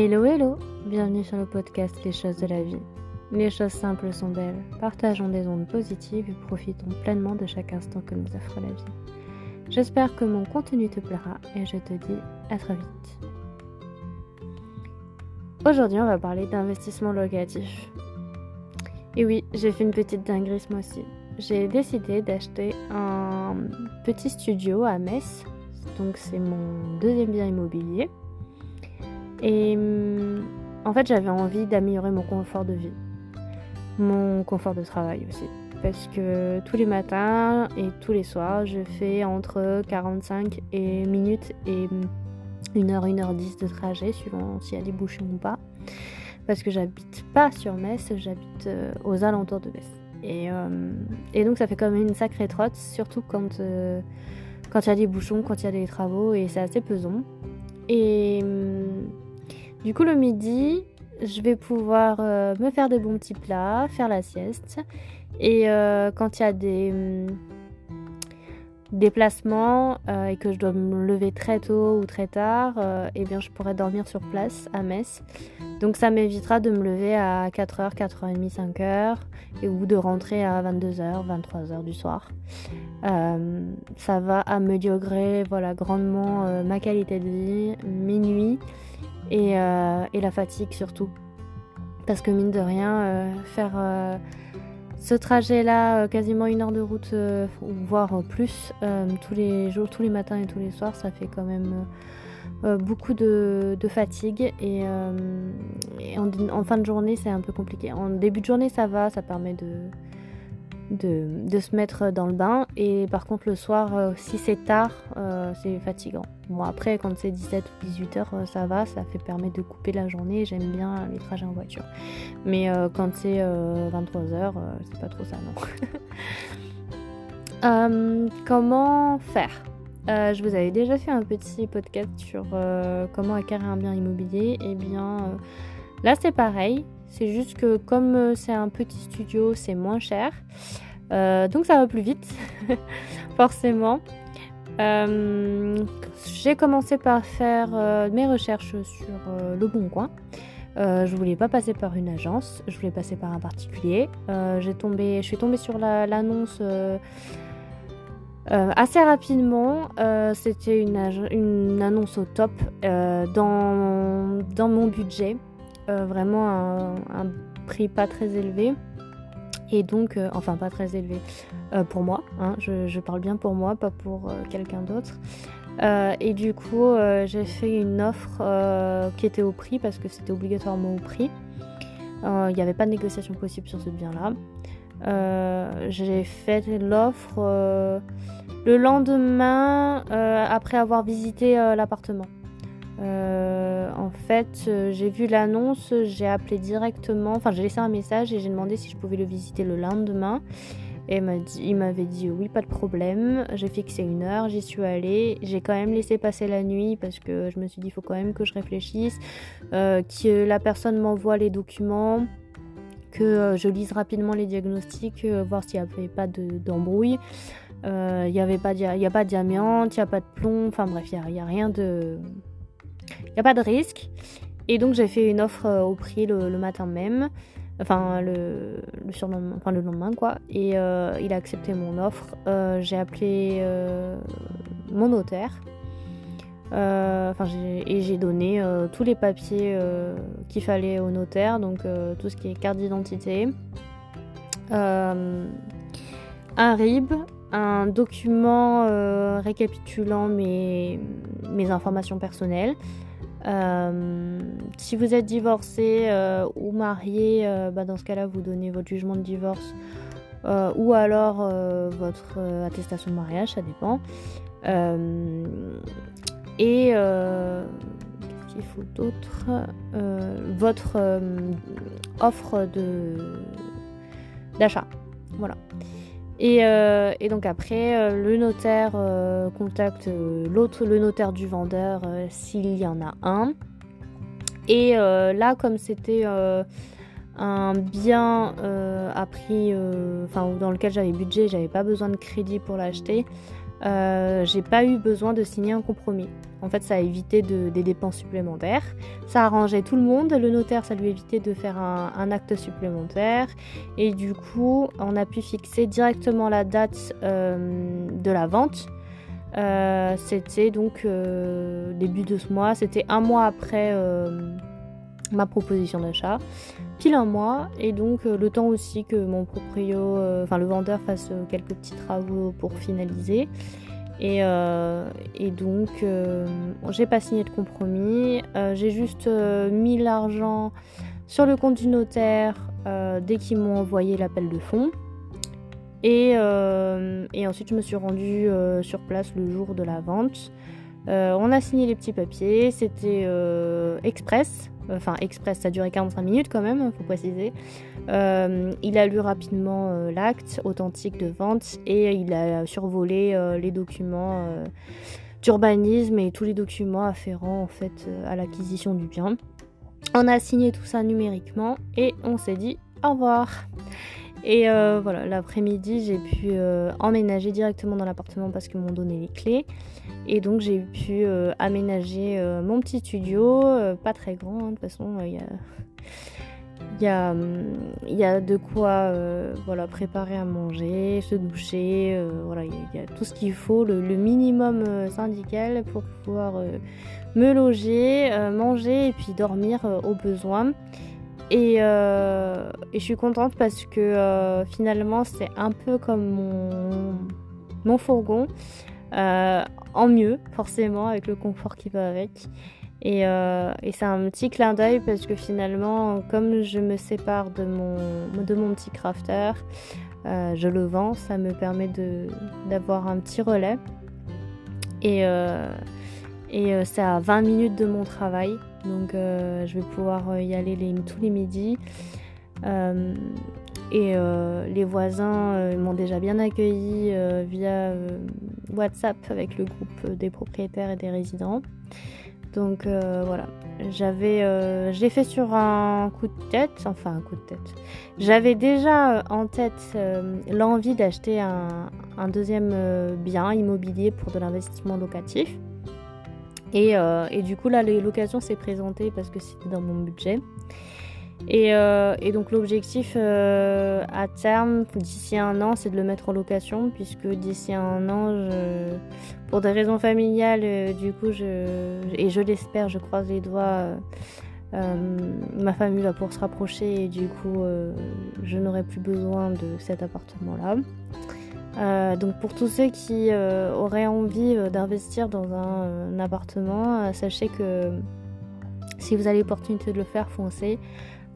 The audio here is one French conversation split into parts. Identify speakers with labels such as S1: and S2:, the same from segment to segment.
S1: Hello hello, bienvenue sur le podcast Les choses de la vie. Les choses simples sont belles, partageons des ondes positives et profitons pleinement de chaque instant que nous offre la vie. J'espère que mon contenu te plaira et je te dis à très vite. Aujourd'hui on va parler d'investissement locatif. Et oui, j'ai fait une petite dinguerie moi aussi. J'ai décidé d'acheter un petit studio à Metz, donc c'est mon deuxième bien immobilier. Et hum, en fait, j'avais envie d'améliorer mon confort de vie, mon confort de travail aussi. Parce que tous les matins et tous les soirs, je fais entre 45 et minutes et 1h, 1h10 de trajet, suivant s'il y a des bouchons ou pas. Parce que j'habite pas sur Metz, j'habite euh, aux alentours de Metz. Et, euh, et, donc ça fait quand même une sacrée trotte, surtout quand euh, quand il y a des bouchons, quand il y a des travaux, et c'est assez pesant. Et hum, du coup, le midi, je vais pouvoir euh, me faire des bons petits plats, faire la sieste. Et euh, quand il y a des hum, déplacements euh, et que je dois me lever très tôt ou très tard, eh bien, je pourrais dormir sur place à Metz. Donc ça m'évitera de me lever à 4h, 4h30, 5h et ou de rentrer à 22h, 23h du soir. ça va améliorer voilà, grandement ma qualité de vie, mes nuits euh, et, la fatigue surtout. Parce que mine de rien, euh, faire euh, ce trajet-là, quasiment une heure de route, voire plus, tous les jours, tous les matins et tous les soirs, ça fait quand même beaucoup de, fatigue. Et, en, fin de journée, c'est un peu compliqué. En début de journée, ça va, ça permet de, de, se mettre dans le bain. Et par contre, le soir, euh, si c'est tard, euh, c'est fatigant. Bon, après, quand c'est 17 ou 18 heures, euh, ça va, ça fait permettre de couper la journée. J'aime bien les trajets en voiture. Mais quand c'est 23 heures, c'est pas trop ça, non. comment faire? Je vous avais déjà fait un petit podcast sur comment acquérir un bien immobilier. Et eh bien, là c'est pareil. C'est juste que comme euh, c'est un petit studio, c'est moins cher. Euh, donc ça va plus vite, forcément. Euh, j'ai commencé par faire mes recherches sur Le Bon Coin. je voulais pas passer par une agence, je voulais passer par un particulier. j'ai tombé, je suis tombée sur l'annonce assez rapidement. C'était une, une, annonce au top dans, dans mon budget. Euh, vraiment un, prix pas très élevé. Et donc, euh, enfin pas très élevé euh, pour moi, hein, je, parle bien pour moi, pas pour quelqu'un d'autre. et du coup, j'ai fait une offre qui était au prix parce que c'était obligatoirement au prix. Il n'y avait pas de négociation possible sur ce bien-là. j'ai fait l'offre le lendemain après avoir visité l'appartement. Euh, en fait, euh, j'ai vu l'annonce, j'ai appelé directement, enfin j'ai laissé un message et j'ai demandé si je pouvais le visiter le lendemain. Et il m'avait dit oui, pas de problème. J'ai fixé une heure, j'y suis allée. J'ai quand même laissé passer la nuit parce que je me suis dit il faut quand même que je réfléchisse, euh, que la personne m'envoie les documents, que je lise rapidement les diagnostics, voir s'il n'y avait pas d'embrouille. il n'y avait pas, il a pas d'amiante, il n'y a pas de plomb, enfin bref, il n'y a, rien de n'y a pas de risque. Et donc j'ai fait une offre euh, au prix le, matin même, enfin le, le, surlendemain, enfin, le lendemain quoi. Et euh, il a accepté mon offre. Euh, j'ai appelé mon notaire. Enfin, et j'ai donné tous les papiers qu'il fallait au notaire, donc tout ce qui est carte d'identité, un RIB, un document récapitulant mes, mes informations personnelles, euh, si vous êtes divorcé euh, ou marié, euh, bah, dans ce cas-là, vous donnez votre jugement de divorce ou alors votre attestation de mariage, ça dépend. et qu'est-ce qu'il faut d'autre? Votre offre de d'achat. Voilà. Euh, et, donc après, euh, le notaire euh, contacte l'autre, le notaire du vendeur s'il y en a un. Et là, comme c'était un bien à prix, enfin dans lequel j'avais budget, j'avais pas besoin de crédit pour l'acheter. J'ai pas eu besoin de signer un compromis. En fait, ça a évité des dépenses supplémentaires. Ça arrangeait tout le monde. Le notaire, ça lui évitait de faire un, acte supplémentaire. Et du coup, on a pu fixer directement la date de la vente. c'était donc début de ce mois. C'était un mois après ma proposition d'achat, pile un mois, et donc euh, le temps aussi que mon proprio, euh, enfin le vendeur fasse euh, quelques petits travaux pour finaliser. Et, et donc j'ai pas signé de compromis, j'ai juste mis l'argent sur le compte du notaire dès qu'ils m'ont envoyé l'appel de fonds. Et, et, ensuite je me suis rendue sur place le jour de la vente. On a signé les petits papiers, c'était express, enfin express, ça a duré 45 minutes quand même, faut préciser. Euh, il a lu rapidement euh, l'acte authentique de vente et il a survolé euh, les documents d'urbanisme et tous les documents afférents en fait à l'acquisition du bien. On a signé tout ça numériquement et on s'est dit au revoir. Et voilà, l'après-midi, j'ai pu emménager directement dans l'appartement parce qu'ils m'ont donné les clés. Et donc j'ai pu euh, aménager euh, mon petit studio, euh, pas très grand, hein, de toute façon il y a, y, a, y a, de quoi voilà, préparer à manger, se doucher, voilà, il y, a tout ce qu'il faut, le, minimum syndical pour pouvoir me loger, manger et puis dormir au besoin. Et, et, je suis contente parce que finalement c'est un peu comme mon, mon fourgon. Euh, en mieux, forcément, avec le confort qui va avec. Et, euh, c'est un petit clin d'œil parce que finalement, comme je me sépare de mon, de mon petit crafter, euh, je le vends, ça me permet d'avoir un petit relais. Et, et c'est à 20 minutes de mon travail, donc je vais pouvoir y aller tous les midis. Et euh, les voisins euh, m'ont déjà bien accueilli euh, via WhatsApp avec le groupe des propriétaires et des résidents. Donc voilà, j'avais, je l'ai fait sur un coup de tête, enfin un coup de tête. J'avais déjà en tête l'envie d'acheter un deuxième bien immobilier pour de l'investissement locatif. Et, et, du coup là, l'occasion s'est présentée parce que c'était dans mon budget. Euh, et, donc l'objectif euh, à terme, d'ici un an, c'est de le mettre en location, puisque d'ici un an, pour des raisons familiales, euh, du coup, je, et je l'espère, je croise les doigts, ma famille va pouvoir se rapprocher et du coup, je n'aurai plus besoin de cet appartement-là. Donc pour tous ceux qui auraient envie d'investir dans un, appartement, sachez que si vous avez l'opportunité de le faire, foncez.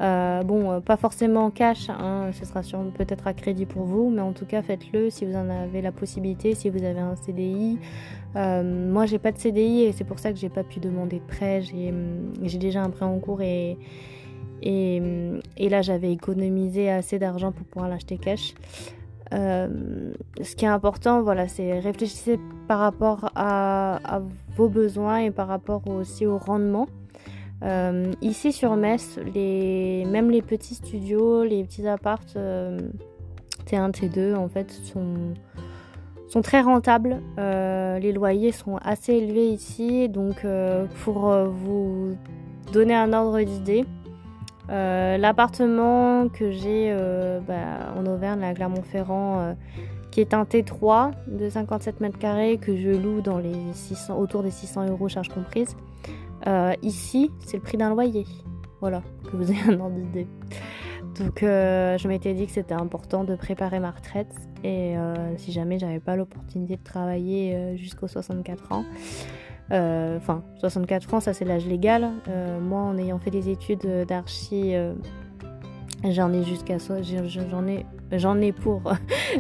S1: Euh, bon, euh, pas forcément cash, hein, ce sera peut-être à crédit pour vous, mais en tout cas faites-le si vous en avez la possibilité, si vous avez un CDI. Euh, moi, j'ai pas de CDI et c'est pour ça que j'ai pas pu demander de prêt. J'ai hum, déjà un prêt en cours hum, et, là j'avais économisé assez d'argent pour pouvoir l'acheter cash. Ce qui est important, voilà, c'est réfléchissez par rapport à, vos besoins et par rapport aussi au rendement. Euh, ici sur Metz, même les petits studios, les petits apparts euh, T1, T2 en fait sont, très rentables. Euh, les loyers sont assez élevés ici, donc pour vous donner un ordre d'idée, l'appartement que j'ai bah, en Auvergne, à Clermont-Ferrand, qui est un T3 de 57 mètres carrés que je loue dans les 600, autour des 600 euros charges comprises. Euh, ici, c'est le prix d'un loyer. Voilà, que vous ayez un ordre d'idée. Donc euh, je m'étais dit que c'était important de préparer ma retraite et euh, si jamais j'avais pas l'opportunité de travailler jusqu'aux 64 ans, enfin 64 ans ça c'est l'âge légal, moi en ayant fait des études d'archi J'en ai jusqu'à j'en ai j'en ai pour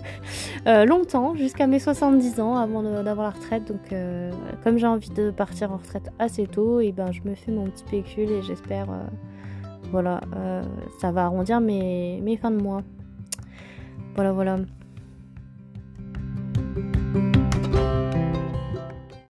S1: euh, longtemps, jusqu'à mes 70 ans avant d'avoir la retraite. Donc euh, comme j'ai envie de partir en retraite assez tôt, et ben je me fais mon petit pécule et j'espère euh, voilà, ça va arrondir mes, mes fins de mois. Voilà voilà.